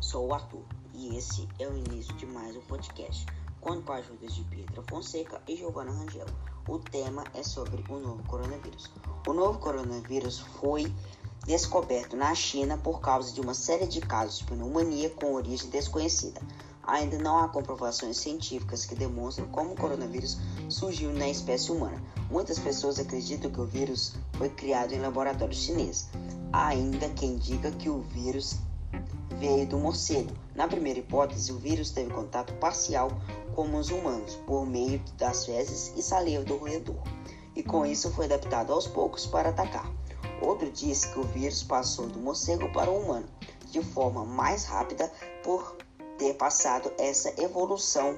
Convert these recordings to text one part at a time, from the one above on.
sou o Arthur e esse é o início de mais um podcast, conto com a ajuda de Pietra Fonseca e Giovanna Rangel. O tema é sobre o novo coronavírus. O novo coronavírus foi descoberto na China por causa de uma série de casos de pneumonia com origem desconhecida. Ainda não há comprovações científicas que demonstram como o coronavírus surgiu na espécie humana. Muitas pessoas acreditam que o vírus foi criado em laboratório chinês. Ainda quem diga que o vírus veio do morcego. Na primeira hipótese, o vírus teve contato parcial com os humanos por meio das fezes e saliva do roedor, e com isso foi adaptado aos poucos para atacar. Outro diz que o vírus passou do morcego para o humano de forma mais rápida por ter passado essa evolução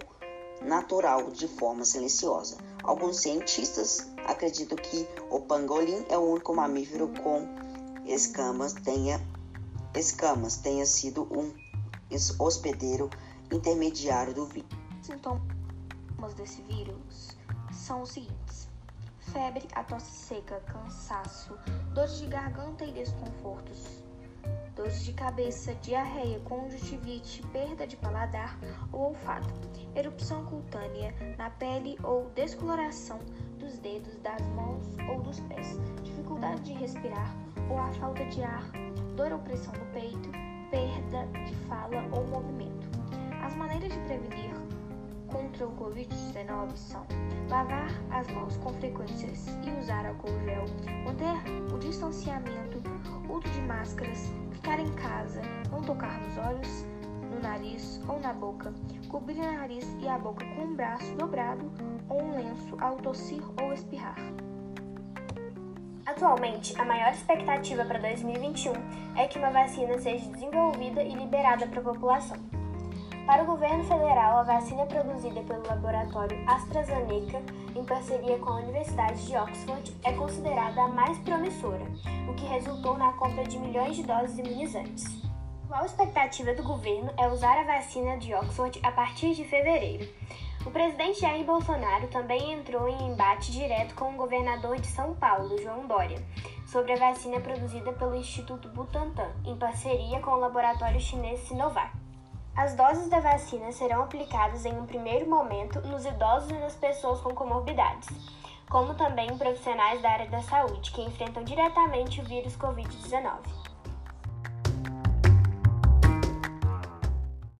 natural de forma silenciosa. Alguns cientistas acreditam que o pangolim é o único mamífero com escamas tenha escamas tenha sido um hospedeiro intermediário do vírus. Sintomas desse vírus são os seguintes: febre, a tosse seca, cansaço, dores de garganta e desconfortos, dores de cabeça, diarreia, conjuntivite, perda de paladar ou olfato, erupção cutânea na pele ou descoloração dos dedos, das mãos ou dos pés, dificuldade de respirar ou a falta de ar, dor ou pressão no peito, perda de fala ou movimento. As maneiras de prevenir contra o Covid-19 são lavar as mãos com frequência e usar álcool gel, manter o distanciamento, uso de máscaras, ficar em casa, não tocar nos olhos, no nariz ou na boca, cobrir o nariz e a boca com um braço dobrado ou um lenço ao tossir ou espirrar. Atualmente, a maior expectativa para 2021 é que uma vacina seja desenvolvida e liberada para a população. Para o governo federal, a vacina produzida pelo laboratório AstraZeneca, em parceria com a Universidade de Oxford, é considerada a mais promissora, o que resultou na compra de milhões de doses imunizantes. A expectativa do governo é usar a vacina de Oxford a partir de fevereiro. O presidente Jair Bolsonaro também entrou em embate direto com o governador de São Paulo, João Dória, sobre a vacina produzida pelo Instituto Butantan, em parceria com o laboratório chinês Sinovac. As doses da vacina serão aplicadas em um primeiro momento nos idosos e nas pessoas com comorbidades, como também em profissionais da área da saúde que enfrentam diretamente o vírus Covid-19.